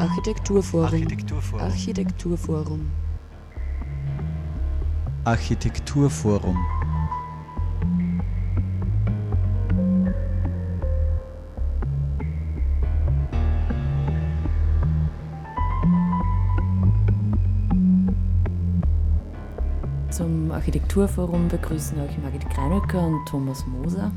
Architekturforum. Architekturforum. Architekturforum. Architekturforum. Zum Architekturforum begrüßen euch Margit Kreinöcker und Thomas Moser.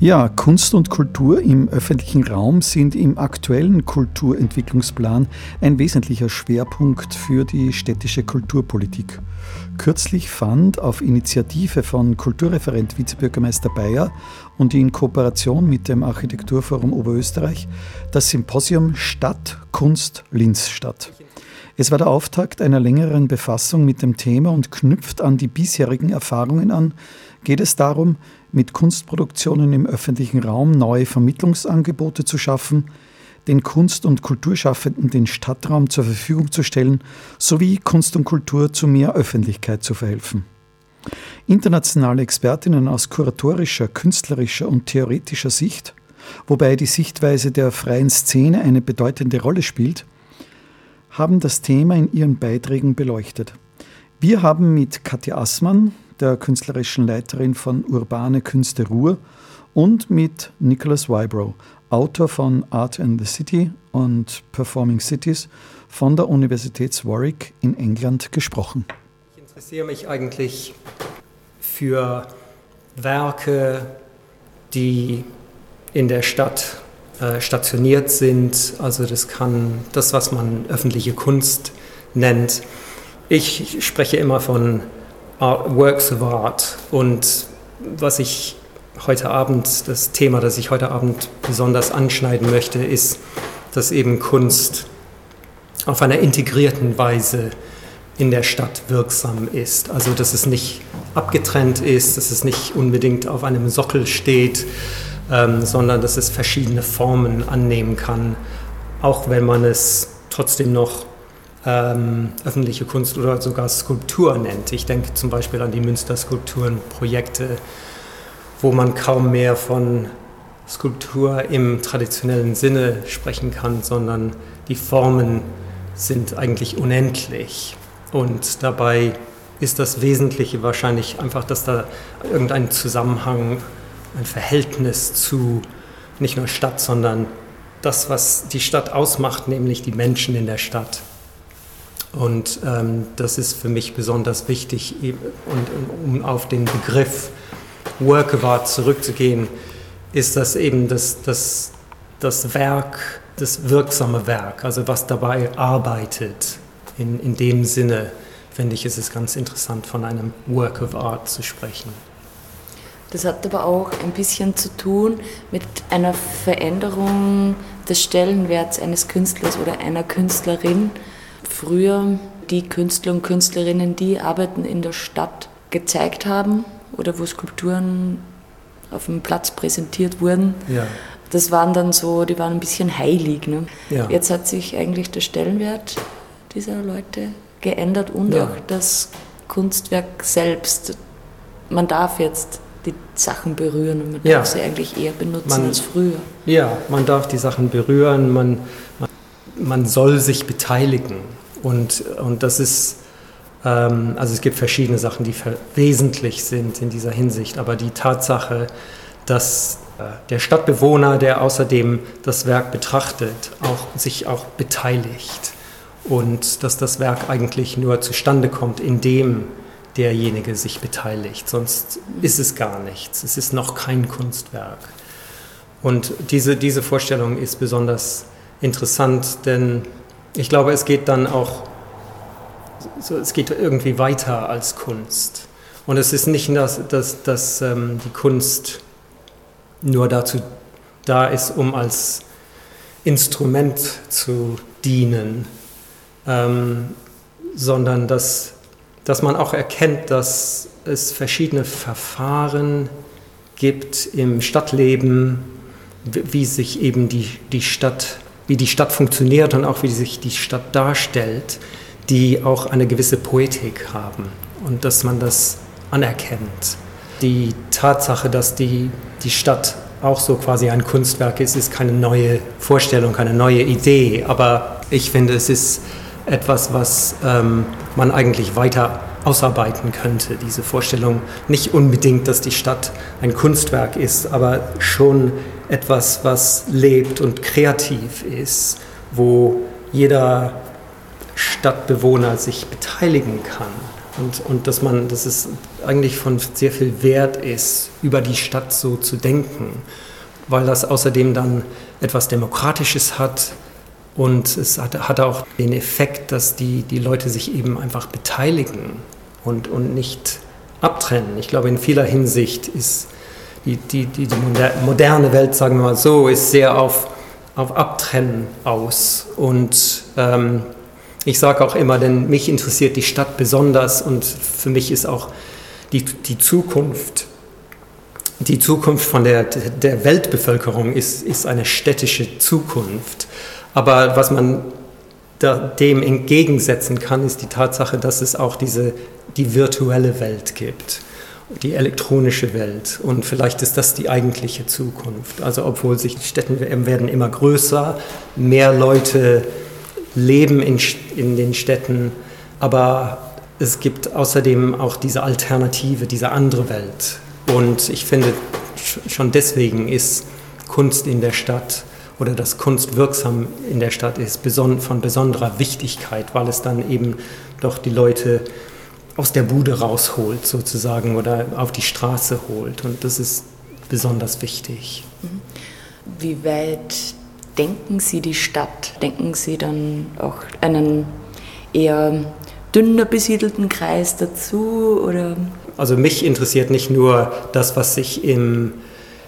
Ja, Kunst und Kultur im öffentlichen Raum sind im aktuellen Kulturentwicklungsplan ein wesentlicher Schwerpunkt für die städtische Kulturpolitik. Kürzlich fand auf Initiative von Kulturreferent Vizebürgermeister Bayer und in Kooperation mit dem Architekturforum Oberösterreich das Symposium Stadt Kunst Linz statt. Es war der Auftakt einer längeren Befassung mit dem Thema und knüpft an die bisherigen Erfahrungen an, geht es darum, mit Kunstproduktionen im öffentlichen Raum neue Vermittlungsangebote zu schaffen, den Kunst- und Kulturschaffenden den Stadtraum zur Verfügung zu stellen, sowie Kunst und Kultur zu mehr Öffentlichkeit zu verhelfen. Internationale Expertinnen aus kuratorischer, künstlerischer und theoretischer Sicht, wobei die Sichtweise der freien Szene eine bedeutende Rolle spielt, haben das Thema in ihren Beiträgen beleuchtet. Wir haben mit Katja Assmann, der künstlerischen Leiterin von Urbane Künste Ruhr, und mit Nicholas Wybrow, Autor von Art and the City und Performing Cities von der Universität Warwick in England gesprochen. Ich interessiere mich eigentlich für Werke, die in der Stadt äh, stationiert sind. Also das kann das, was man öffentliche Kunst nennt. Ich spreche immer von Art, Works of Art. Und was ich heute Abend, das Thema, das ich heute Abend besonders anschneiden möchte, ist, dass eben Kunst auf einer integrierten Weise in der Stadt wirksam ist. Also dass es nicht abgetrennt ist, dass es nicht unbedingt auf einem Sockel steht, ähm, sondern dass es verschiedene Formen annehmen kann, auch wenn man es trotzdem noch ähm, öffentliche Kunst oder sogar Skulptur nennt. Ich denke zum Beispiel an die Münster-Skulpturen-Projekte, wo man kaum mehr von Skulptur im traditionellen Sinne sprechen kann, sondern die Formen sind eigentlich unendlich. Und dabei ist das Wesentliche wahrscheinlich einfach, dass da irgendein Zusammenhang, ein Verhältnis zu nicht nur Stadt, sondern das, was die Stadt ausmacht, nämlich die Menschen in der Stadt. Und ähm, das ist für mich besonders wichtig, und um auf den Begriff Work of Art zurückzugehen, ist das eben das, das, das Werk, das wirksame Werk, also was dabei arbeitet. In, in dem Sinne, finde ich, ist es ganz interessant, von einem Work of Art zu sprechen. Das hat aber auch ein bisschen zu tun mit einer Veränderung des Stellenwerts eines Künstlers oder einer Künstlerin früher die Künstler und Künstlerinnen, die Arbeiten in der Stadt gezeigt haben oder wo Skulpturen auf dem Platz präsentiert wurden. Ja. Das waren dann so, die waren ein bisschen heilig. Ne? Ja. Jetzt hat sich eigentlich der Stellenwert dieser Leute geändert und ja. auch das Kunstwerk selbst. Man darf jetzt die Sachen berühren und man darf sie eigentlich eher benutzen man, als früher. Ja, man darf die Sachen berühren, man, man, man soll sich beteiligen. Und, und das ist, ähm, also es gibt verschiedene Sachen, die wesentlich sind in dieser Hinsicht, aber die Tatsache, dass äh, der Stadtbewohner, der außerdem das Werk betrachtet, auch, sich auch beteiligt und dass das Werk eigentlich nur zustande kommt, indem derjenige sich beteiligt. Sonst ist es gar nichts. Es ist noch kein Kunstwerk. Und diese, diese Vorstellung ist besonders interessant, denn ich glaube, es geht dann auch, es geht irgendwie weiter als Kunst. Und es ist nicht, dass, dass, dass ähm, die Kunst nur dazu da ist, um als Instrument zu dienen, ähm, sondern dass, dass man auch erkennt, dass es verschiedene Verfahren gibt im Stadtleben, wie sich eben die, die Stadt wie die Stadt funktioniert und auch wie sich die Stadt darstellt, die auch eine gewisse Poetik haben und dass man das anerkennt. Die Tatsache, dass die, die Stadt auch so quasi ein Kunstwerk ist, ist keine neue Vorstellung, keine neue Idee, aber Ich finde, es ist etwas, was ähm, man eigentlich weiter ausarbeiten könnte, diese Vorstellung. Nicht unbedingt, dass die Stadt ein Kunstwerk ist, aber schon etwas, was lebt und kreativ ist, wo jeder Stadtbewohner sich beteiligen kann. Und, und dass man, dass es eigentlich von sehr viel Wert ist, über die Stadt so zu denken, weil das außerdem dann etwas Demokratisches hat, und es hat, hat, auch den Effekt, dass die, die Leute sich eben einfach beteiligen und, und nicht abtrennen. Ich glaube, in vieler Hinsicht ist die, die, die, die moderne Welt, sagen wir mal so, ist sehr auf, auf Abtrennen aus. Und ähm, ich sage auch immer, denn mich interessiert die Stadt besonders und für mich ist auch die, die Zukunft, die Zukunft von der, der Weltbevölkerung ist, ist eine städtische Zukunft. Aber was man dem entgegensetzen kann, ist die Tatsache, dass es auch diese, die virtuelle Welt gibt, die elektronische Welt. Und vielleicht ist das die eigentliche Zukunft. Also obwohl sich Städte werden immer größer, mehr Leute leben in, in den Städten, aber es gibt außerdem auch diese Alternative, diese andere Welt. Und ich finde, schon deswegen ist Kunst in der Stadt oder dass Kunst wirksam in der Stadt ist von besonderer Wichtigkeit, weil es dann eben doch die Leute aus der Bude rausholt sozusagen oder auf die Straße holt. Und das ist besonders wichtig. Mhm. Wie weit denken Sie die Stadt? Denken Sie dann auch einen eher dünner besiedelten Kreis dazu? Oder? Also mich interessiert nicht nur das, was sich im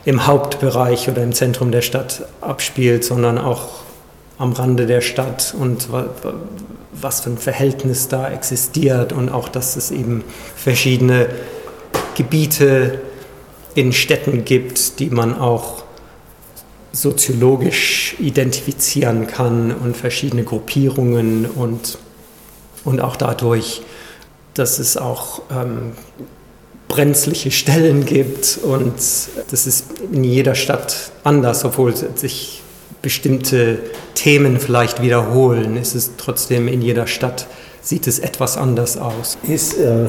im Hauptbereich oder im Zentrum der Stadt abspielt, sondern auch am Rande der Stadt und was für ein Verhältnis da existiert und auch, dass es eben verschiedene Gebiete in Städten gibt, die man auch soziologisch identifizieren kann und verschiedene Gruppierungen und, und auch dadurch, dass es auch ähm, brenzliche Stellen gibt und das ist in jeder Stadt anders, obwohl sich bestimmte Themen vielleicht wiederholen, ist es trotzdem in jeder Stadt, sieht es etwas anders aus. Ist äh,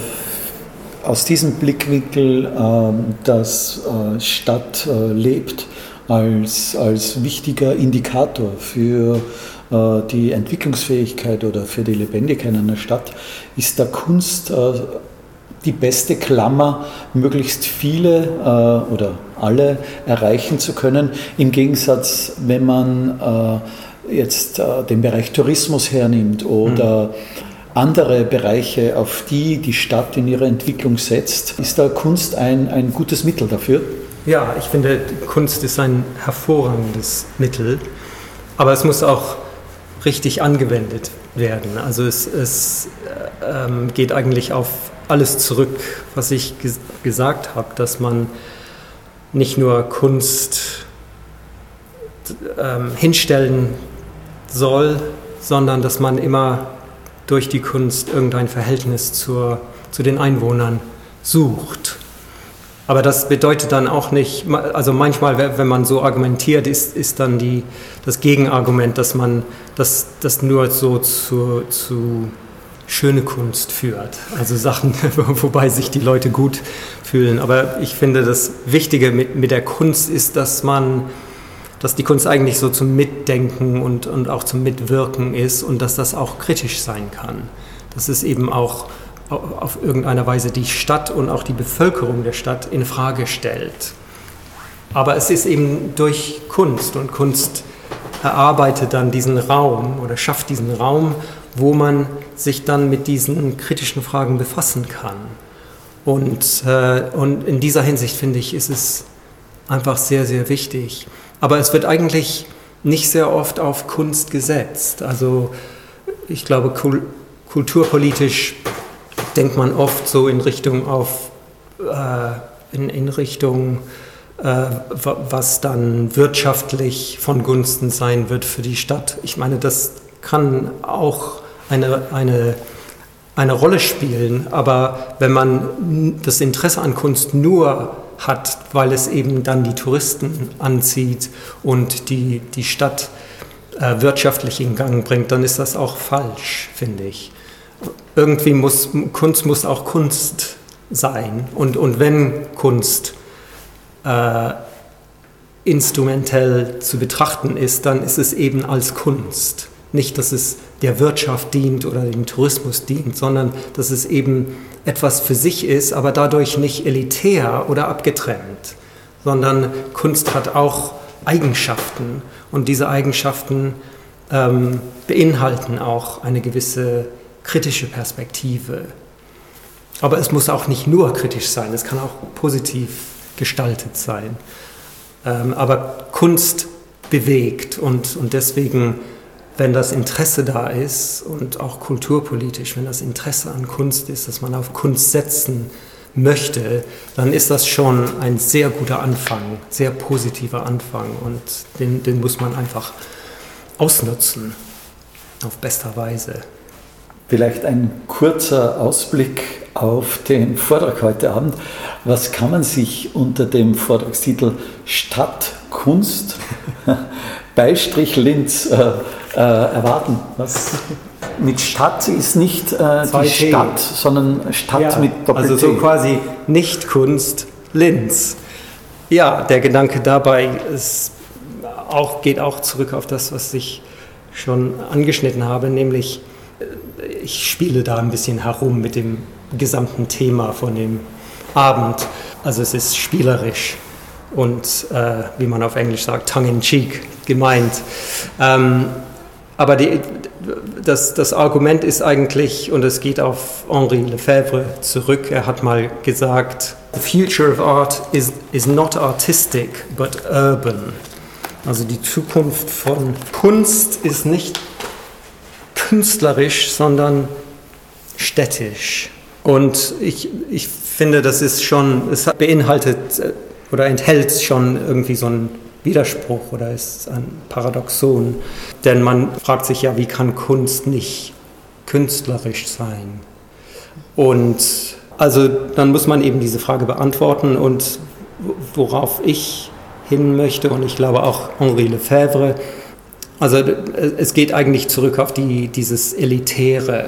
aus diesem Blickwinkel, äh, dass äh, Stadt äh, lebt, als, als wichtiger Indikator für äh, die Entwicklungsfähigkeit oder für die Lebendigkeit einer Stadt, ist der Kunst äh, die beste Klammer, möglichst viele äh, oder alle erreichen zu können. Im Gegensatz, wenn man äh, jetzt äh, den Bereich Tourismus hernimmt oder mhm. andere Bereiche, auf die die Stadt in ihrer Entwicklung setzt, ist da Kunst ein, ein gutes Mittel dafür? Ja, ich finde, Kunst ist ein hervorragendes Mittel, aber es muss auch richtig angewendet werden. Also es, es äh, ähm, geht eigentlich auf alles zurück, was ich ges gesagt habe, dass man nicht nur Kunst ähm, hinstellen soll, sondern dass man immer durch die Kunst irgendein Verhältnis zur, zu den Einwohnern sucht. Aber das bedeutet dann auch nicht, also manchmal, wenn man so argumentiert, ist, ist dann die, das Gegenargument, dass man das, das nur so zu, zu schöne Kunst führt. Also Sachen, wobei sich die Leute gut fühlen. Aber ich finde, das Wichtige mit, mit der Kunst ist, dass man, dass die Kunst eigentlich so zum Mitdenken und, und auch zum Mitwirken ist und dass das auch kritisch sein kann. Dass es eben auch auf irgendeiner Weise die Stadt und auch die Bevölkerung der Stadt in Frage stellt. Aber es ist eben durch Kunst und Kunst erarbeitet dann diesen Raum oder schafft diesen Raum, wo man sich dann mit diesen kritischen Fragen befassen kann. Und, äh, und in dieser Hinsicht finde ich, ist es einfach sehr, sehr wichtig. Aber es wird eigentlich nicht sehr oft auf Kunst gesetzt. Also ich glaube, kul kulturpolitisch denkt man oft so in Richtung auf, äh, in, in Richtung, was dann wirtschaftlich von Gunsten sein wird für die Stadt. Ich meine, das kann auch eine, eine, eine Rolle spielen. Aber wenn man das Interesse an Kunst nur hat, weil es eben dann die Touristen anzieht und die, die Stadt äh, wirtschaftlich in Gang bringt, dann ist das auch falsch, finde ich. Irgendwie muss Kunst muss auch Kunst sein. Und, und wenn Kunst äh, instrumentell zu betrachten ist, dann ist es eben als Kunst. Nicht, dass es der Wirtschaft dient oder dem Tourismus dient, sondern dass es eben etwas für sich ist, aber dadurch nicht elitär oder abgetrennt, sondern Kunst hat auch Eigenschaften und diese Eigenschaften ähm, beinhalten auch eine gewisse kritische Perspektive. Aber es muss auch nicht nur kritisch sein, es kann auch positiv gestaltet sein. Ähm, aber Kunst bewegt und, und deswegen, wenn das Interesse da ist und auch kulturpolitisch, wenn das Interesse an Kunst ist, dass man auf Kunst setzen möchte, dann ist das schon ein sehr guter Anfang, sehr positiver Anfang und den, den muss man einfach ausnutzen auf bester Weise. Vielleicht ein kurzer Ausblick auf den Vortrag heute Abend. Was kann man sich unter dem Vortragstitel Stadtkunst Beistrich Linz äh, äh, erwarten? Was mit Stadt ist nicht äh, die Stadt, sondern Stadt ja, mit Doppel-T. Also so quasi nicht Kunst Linz. Ja, der Gedanke dabei ist auch, geht auch zurück auf das, was ich schon angeschnitten habe, nämlich ich spiele da ein bisschen herum mit dem gesamten Thema von dem Abend. Also es ist spielerisch und äh, wie man auf Englisch sagt, tongue in cheek gemeint. Ähm, aber die, das, das Argument ist eigentlich, und es geht auf Henri Lefebvre zurück, er hat mal gesagt, The future of art is, is not artistic, but urban. Also die Zukunft von Kunst ist nicht künstlerisch, sondern städtisch. Und ich, ich finde, das ist schon, es beinhaltet äh, oder enthält schon irgendwie so einen Widerspruch oder ist ein Paradoxon. Denn man fragt sich ja, wie kann Kunst nicht künstlerisch sein? Und also dann muss man eben diese Frage beantworten und worauf ich hin möchte und ich glaube auch Henri Lefebvre, also es geht eigentlich zurück auf die, dieses Elitäre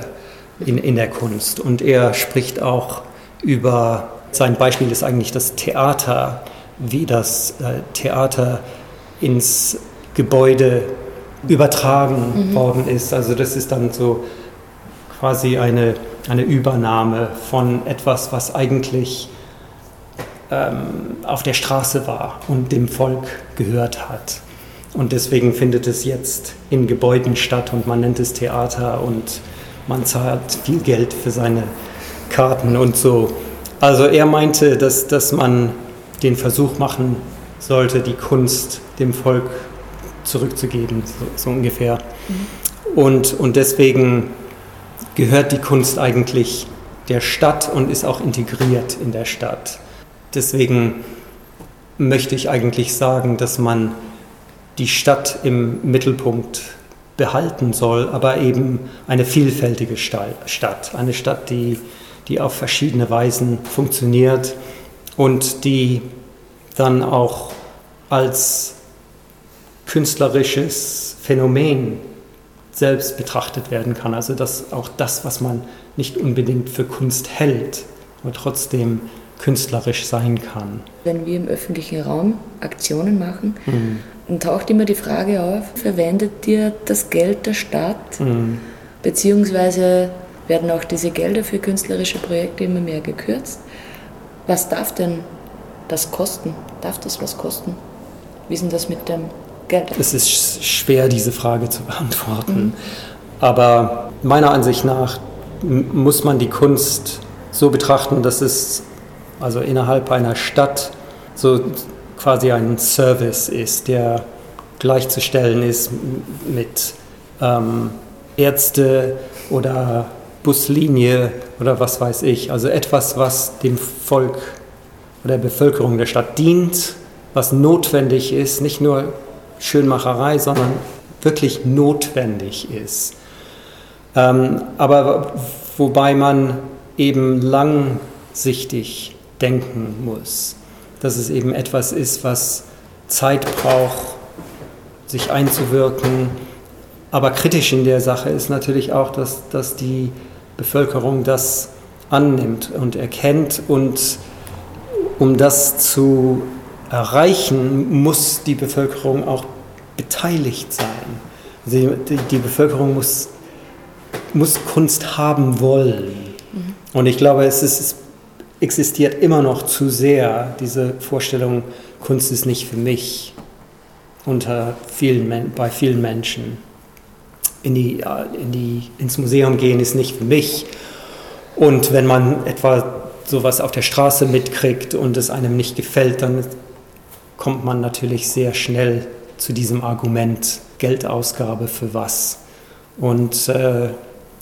in, in der Kunst. Und er spricht auch über, sein Beispiel ist eigentlich das Theater, wie das äh, Theater ins Gebäude übertragen mhm. worden ist. Also das ist dann so quasi eine, eine Übernahme von etwas, was eigentlich ähm, auf der Straße war und dem Volk gehört hat. Und deswegen findet es jetzt in Gebäuden statt und man nennt es Theater und man zahlt viel Geld für seine Karten und so. Also er meinte, dass, dass man den Versuch machen sollte, die Kunst dem Volk zurückzugeben, so, so ungefähr. Mhm. Und, und deswegen gehört die Kunst eigentlich der Stadt und ist auch integriert in der Stadt. Deswegen möchte ich eigentlich sagen, dass man die Stadt im Mittelpunkt behalten soll, aber eben eine vielfältige Stadt, eine Stadt, die, die auf verschiedene Weisen funktioniert und die dann auch als künstlerisches Phänomen selbst betrachtet werden kann. Also dass auch das, was man nicht unbedingt für Kunst hält, aber trotzdem künstlerisch sein kann. Wenn wir im öffentlichen Raum Aktionen machen, mhm. Dann taucht immer die Frage auf, verwendet ihr das Geld der Stadt? Mhm. Beziehungsweise werden auch diese Gelder für künstlerische Projekte immer mehr gekürzt. Was darf denn das kosten? Darf das was kosten? Wie ist denn das mit dem Geld? Es ist schwer, diese Frage zu beantworten. Mhm. Aber meiner Ansicht nach muss man die Kunst so betrachten, dass es also innerhalb einer Stadt so quasi ein Service ist, der gleichzustellen ist mit ähm, Ärzte oder Buslinie oder was weiß ich. Also etwas, was dem Volk oder der Bevölkerung der Stadt dient, was notwendig ist, nicht nur Schönmacherei, sondern wirklich notwendig ist. Ähm, aber wobei man eben langsichtig denken muss. Dass es eben etwas ist, was Zeit braucht, sich einzuwirken, Aber kritisch in der Sache ist natürlich auch, dass, dass die Bevölkerung das annimmt und erkennt. Und um das zu erreichen, muss die Bevölkerung auch beteiligt sein. Also die, die Bevölkerung muss, muss Kunst haben wollen. Mhm. Und ich glaube, es, ist, existiert immer noch zu sehr diese Vorstellung, Kunst ist nicht für mich unter vielen, bei vielen Menschen in die, in die, ins Museum gehen ist nicht für mich. Und wenn man etwa sowas auf der Straße mitkriegt und es einem nicht gefällt, dann kommt man natürlich sehr schnell zu diesem Argument Geldausgabe für was. Und äh,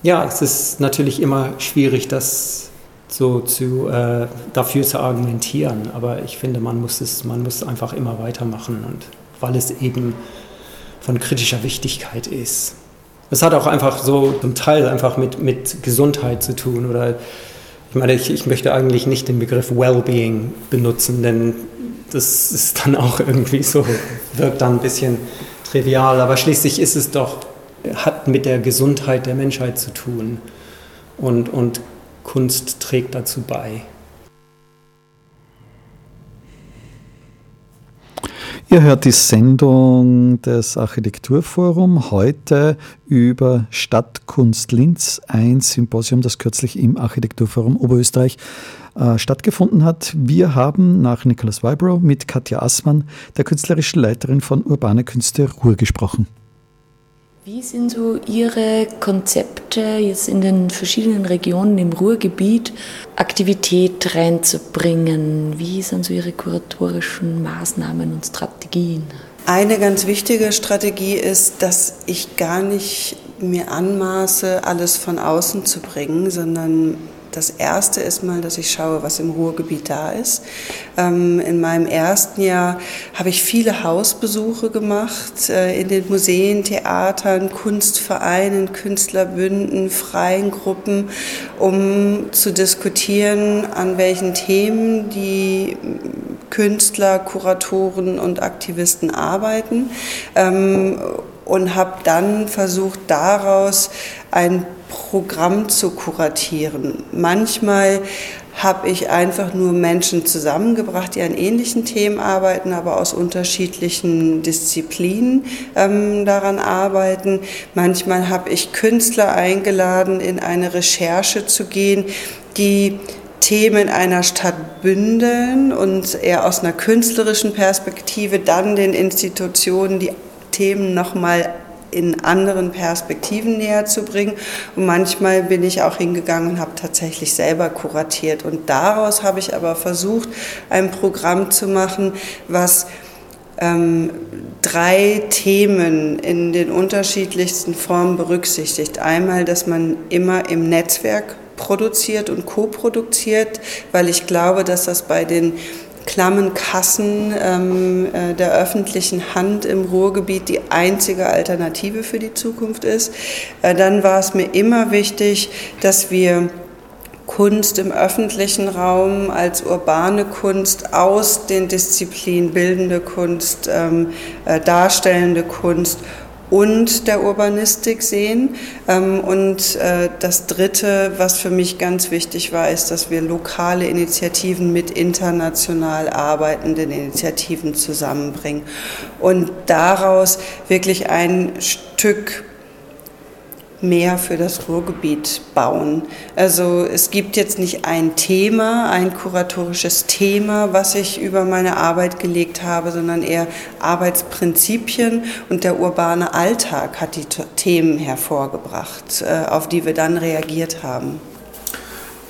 ja, es ist natürlich immer schwierig, das so zu, äh, dafür zu argumentieren, aber ich finde, man muss es, man muss einfach immer weitermachen und weil es eben von kritischer Wichtigkeit ist. Es hat auch einfach so zum Teil einfach mit, mit Gesundheit zu tun. Oder ich meine, ich, ich möchte eigentlich nicht den Begriff Wellbeing benutzen, denn das ist dann auch irgendwie so, wirkt dann ein bisschen trivial. Aber schließlich ist es doch, hat mit der Gesundheit der Menschheit zu tun. Und, und Kunst trägt dazu bei. Ihr hört die Sendung des Architekturforum heute über Stadtkunst Linz, ein Symposium, das kürzlich im Architekturforum Oberösterreich äh, stattgefunden hat. Wir haben nach Nicholas Wybrow mit Katja Assmann, der künstlerischen Leiterin von Urbane Künste Ruhr, gesprochen. Wie sind so Ihre Konzepte jetzt in den verschiedenen Regionen im Ruhrgebiet, Aktivität reinzubringen? Wie sind so Ihre kuratorischen Maßnahmen und Strategien? Eine ganz wichtige Strategie ist, dass ich gar nicht mir anmaße, alles von außen zu bringen, sondern das erste ist mal, dass ich schaue, was im Ruhrgebiet da ist. Ähm, in meinem ersten Jahr habe ich viele Hausbesuche gemacht äh, in den Museen, Theatern, Kunstvereinen, Künstlerbünden, freien Gruppen, um zu diskutieren, an welchen Themen die Künstler, Kuratoren und Aktivisten arbeiten ähm, und habe dann versucht, daraus ein Programm zu kuratieren. Manchmal habe ich einfach nur Menschen zusammengebracht, die an ähnlichen Themen arbeiten, aber aus unterschiedlichen Disziplinen ähm, daran arbeiten. Manchmal habe ich Künstler eingeladen, in eine Recherche zu gehen, die Themen einer Stadt bündeln und eher aus einer künstlerischen Perspektive dann den Institutionen die Themen nochmal in anderen Perspektiven näher zu bringen. Und manchmal bin ich auch hingegangen und habe tatsächlich selber kuratiert. Und daraus habe ich aber versucht, ein Programm zu machen, was ähm, drei Themen in den unterschiedlichsten Formen berücksichtigt. Einmal, dass man immer im Netzwerk produziert und co-produziert, weil ich glaube, dass das bei den klammen Kassen ähm, äh, der öffentlichen Hand im Ruhrgebiet die einzige Alternative für die Zukunft ist. Äh, dann war es mir immer wichtig, dass wir Kunst im öffentlichen Raum als urbane Kunst aus den Disziplinen bildende Kunst, ähm, äh, darstellende Kunst und der Urbanistik sehen. Ähm, und äh, das Dritte, was für mich ganz wichtig war, ist, dass wir lokale Initiativen mit international arbeitenden Initiativen zusammenbringen und daraus wirklich ein Stück mehr für das Ruhrgebiet bauen. Also es gibt jetzt nicht ein Thema, ein kuratorisches Thema, was ich über meine Arbeit gelegt habe, sondern eher Arbeitsprinzipien und der urbane Alltag hat die Themen hervorgebracht, äh, auf die wir dann reagiert haben.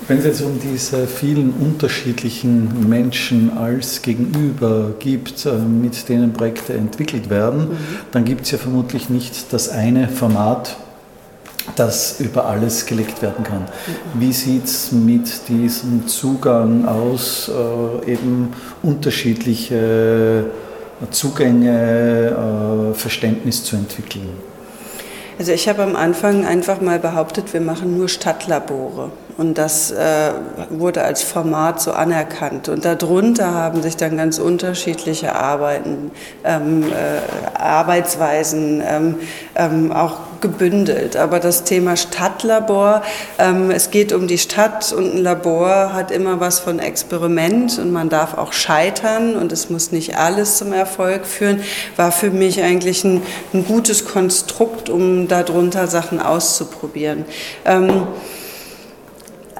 Wenn es jetzt um diese vielen unterschiedlichen Menschen als Gegenüber gibt, äh, mit denen Projekte entwickelt werden, mhm. dann gibt es ja vermutlich nicht das eine Format, das über alles gelegt werden kann. Wie sieht es mit diesem Zugang aus, äh, eben unterschiedliche Zugänge, äh, Verständnis zu entwickeln? Also ich habe am Anfang einfach mal behauptet, wir machen nur Stadtlabore. Und das äh, wurde als Format so anerkannt. Und darunter haben sich dann ganz unterschiedliche Arbeiten, ähm, äh, Arbeitsweisen ähm, ähm, auch gebündelt. Aber das Thema Stadtlabor, ähm, es geht um die Stadt und ein Labor hat immer was von Experiment und man darf auch scheitern und es muss nicht alles zum Erfolg führen, war für mich eigentlich ein, ein gutes Konstrukt, um darunter Sachen auszuprobieren. Ähm,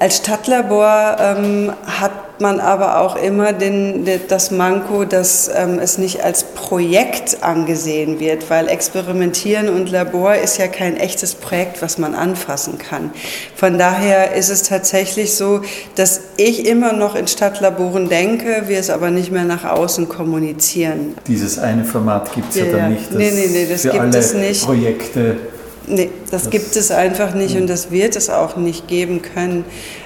als Stadtlabor ähm, hat man aber auch immer den, das Manko, dass ähm, es nicht als Projekt angesehen wird, weil Experimentieren und Labor ist ja kein echtes Projekt, was man anfassen kann. Von daher ist es tatsächlich so, dass ich immer noch in Stadtlaboren denke, wir es aber nicht mehr nach außen kommunizieren. Dieses eine Format gibt es ja, ja, dann nicht. Das nee, nee, nee, das gibt es nicht. Projekte Nee, das, das, gibt es einfach nicht und das wird es auch nicht geben können.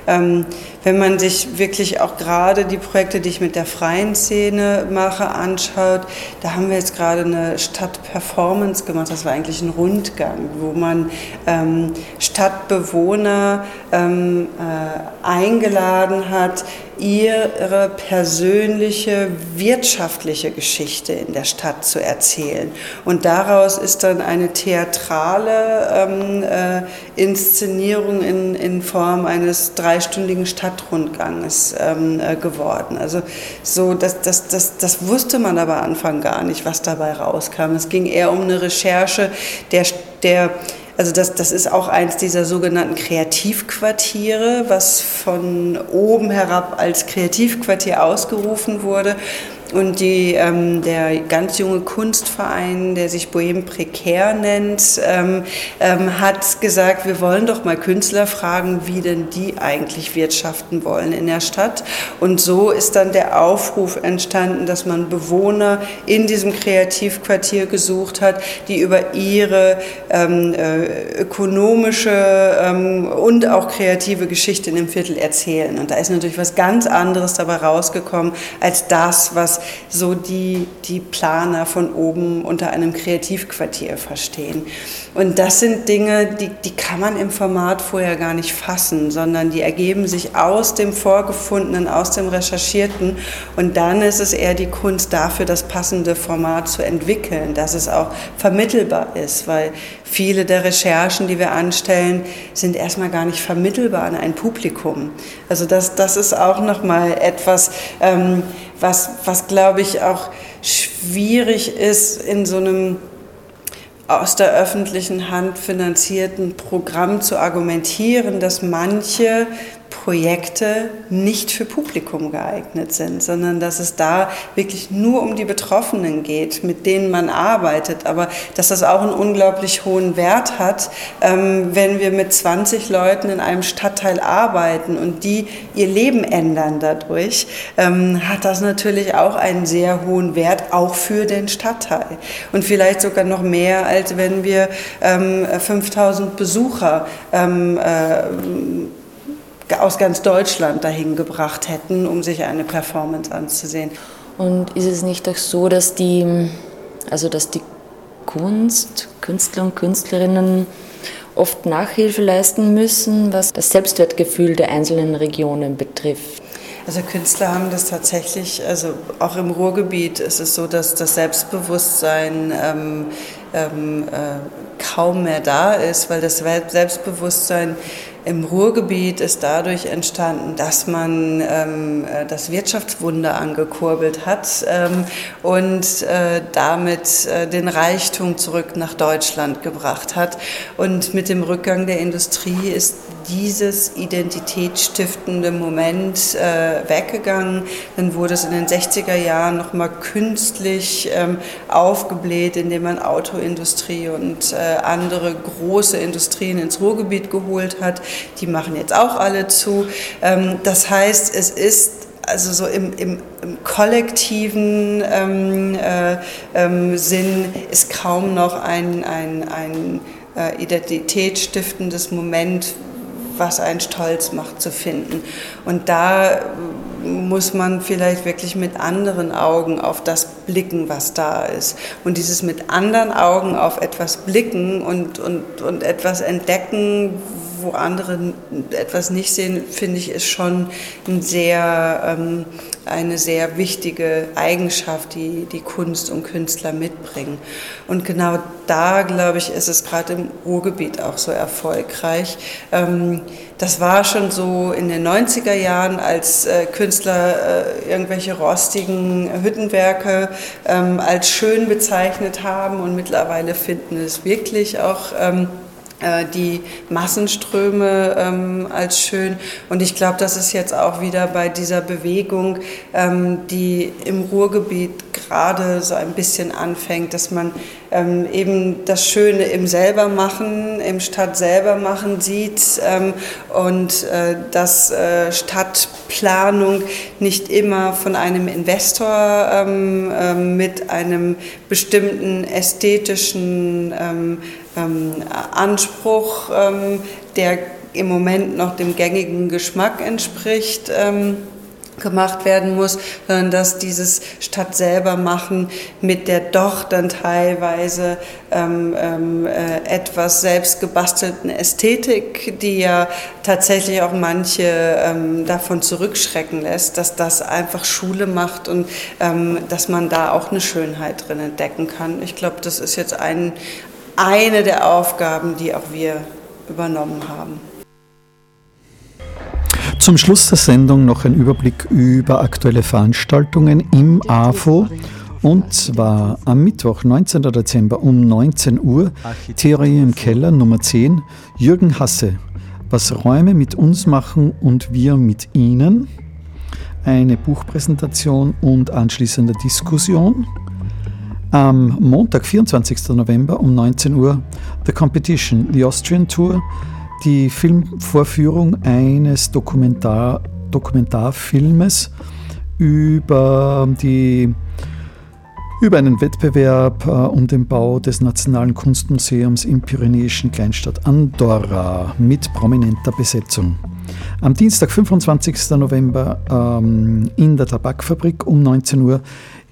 Ähm, wenn man sich wirklich auch gerade die Projekte, die ich mit der freien Szene mache, anschaut, da haben wir jetzt gerade eine Stadtperformance gemacht. Das war eigentlich ein Rundgang, wo man ähm, Stadtbewohner ähm, äh, eingeladen hat, ihre persönliche wirtschaftliche Geschichte in der Stadt zu erzählen. Und daraus ist dann eine theatrale äh, Inszenierung in, in Form eines dreistündigen Stadtrundganges ähm, äh, geworden. Also so, das, das, das, das wusste man aber Anfang gar nicht, was dabei rauskam. Es ging eher um eine Recherche der, der also das, das ist auch eins dieser sogenannten Kreativquartiere, was von oben herab als Kreativquartier ausgerufen wurde. Und die, ähm, der ganz junge Kunstverein, der sich Bohem Prekär nennt, ähm, ähm, hat gesagt, wir wollen doch mal Künstler fragen, wie denn die eigentlich wirtschaften wollen in der Stadt. Und so ist dann der Aufruf entstanden, dass man Bewohner in diesem Kreativquartier gesucht hat, die über ihre ähm, äh, ökonomische ähm, und auch kreative Geschichte in dem Viertel erzählen. Und da ist natürlich was ganz anderes dabei rausgekommen als das, was so die, die Planer von oben unter einem Kreativquartier verstehen. Und das sind Dinge, die, die kann man im Format vorher gar nicht fassen, sondern die ergeben sich aus dem Vorgefundenen, aus dem Recherchierten. Und dann ist es eher die Kunst dafür, das passende Format zu entwickeln, dass es auch vermittelbar ist, weil viele der Recherchen, die wir anstellen, sind erstmal gar nicht vermittelbar an ein Publikum. Also das, das ist auch nochmal etwas, ähm, was, was glaube ich auch schwierig ist in so einem aus der öffentlichen Hand finanzierten Programm zu argumentieren, dass manche Projekte nicht für Publikum geeignet sind, sondern dass es da wirklich nur um die Betroffenen geht, mit denen man arbeitet, aber dass das auch einen unglaublich hohen Wert hat, ähm, wenn wir mit 20 Leuten in einem Stadtteil arbeiten und die ihr Leben ändern dadurch, ähm, hat das natürlich auch einen sehr hohen Wert, auch für den Stadtteil. Und vielleicht sogar noch mehr, als wenn wir 5000 ähm, Besucher äh, aus ganz Deutschland dahin gebracht hätten, um sich eine Performance anzusehen. Und ist es nicht auch so, dass die, also dass die Kunst, Künstler und Künstlerinnen oft Nachhilfe leisten müssen, was das Selbstwertgefühl der einzelnen Regionen betrifft? Also Künstler haben das tatsächlich, also auch im Ruhrgebiet ist es so, dass das Selbstbewusstsein ähm, ähm, äh, kaum mehr da ist, weil das Selbstbewusstsein im Ruhrgebiet ist dadurch entstanden, dass man ähm, äh, das Wirtschaftswunder angekurbelt hat ähm, und äh, damit äh, den Reichtum zurück nach Deutschland gebracht hat. Und mit dem Rückgang der Industrie ist dieses identitätsstiftende Moment äh, weggegangen. Dann wurde es in den 60er Jahren nochmal künstlich ähm, aufgebläht, indem man Autoindustrie und äh, andere große Industrien ins Ruhrgebiet geholt hat. Die machen jetzt auch alle zu. Ähm, das heißt, es ist also so im, im, im kollektiven ähm, äh, ähm, Sinn ist kaum noch ein, ein, ein äh, identitätsstiftendes Moment, was einen stolz macht, zu finden. Und da muss man vielleicht wirklich mit anderen Augen auf das blicken, was da ist. Und dieses mit anderen Augen auf etwas blicken und, und, und etwas entdecken, wo andere etwas nicht sehen, finde ich, ist schon ein sehr, ähm, eine sehr wichtige Eigenschaft, die die Kunst und Künstler mitbringen. Und genau da, glaube ich, ist es gerade im Ruhrgebiet auch so erfolgreich. Ähm, das war schon so in den 90er Jahren, als äh, Künstler äh, irgendwelche rostigen Hüttenwerke ähm, als schön bezeichnet haben und mittlerweile finden es wirklich auch ähm, äh, die Massenströme ähm, als schön. Und ich glaube, das ist jetzt auch wieder bei dieser Bewegung, ähm, die im Ruhrgebiet gerade so ein bisschen anfängt, dass man ähm, eben das Schöne im Selbermachen, im Stadt selbermachen sieht ähm, und äh, dass äh, Stadtplanung nicht immer von einem Investor ähm, ähm mit einem bestimmten ästhetischen ähm, ähm, Anspruch, der im Moment noch dem gängigen Geschmack entspricht, gemacht werden muss, sondern dass dieses Stadt selber machen mit der doch dann teilweise ähm, ähm, äh, etwas selbst gebastelten Ästhetik, die ja tatsächlich auch manche ähm, davon zurückschrecken lässt, dass das einfach Schule macht und ähm, dass man da auch eine Schönheit drin entdecken kann. Ich glaube, das ist jetzt ein, eine der Aufgaben, die auch wir übernommen haben. Zum Schluss der Sendung noch ein Überblick über aktuelle Veranstaltungen im AFO. Und zwar am Mittwoch, 19. Dezember um 19 Uhr, Theorie im Keller Nummer 10, Jürgen Hasse. Was Räume mit uns machen und wir mit ihnen. Eine Buchpräsentation und anschließende Diskussion. Am Montag, 24. November um 19 Uhr, The Competition, The Austrian Tour die Filmvorführung eines Dokumentar, Dokumentarfilmes über, die, über einen Wettbewerb äh, um den Bau des Nationalen Kunstmuseums im pyrenäischen Kleinstadt Andorra mit prominenter Besetzung. Am Dienstag, 25. November ähm, in der Tabakfabrik um 19 Uhr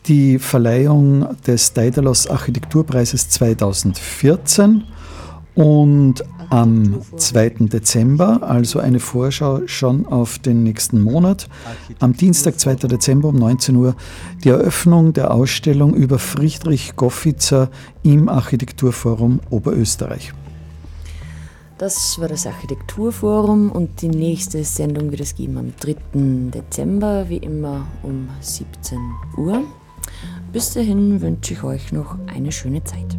die Verleihung des Daedalus Architekturpreises 2014 und am 2. Dezember, also eine Vorschau schon auf den nächsten Monat, am Dienstag, 2. Dezember um 19 Uhr, die Eröffnung der Ausstellung über Friedrich Goffitzer im Architekturforum Oberösterreich. Das war das Architekturforum und die nächste Sendung wird es geben am 3. Dezember, wie immer um 17 Uhr. Bis dahin wünsche ich euch noch eine schöne Zeit.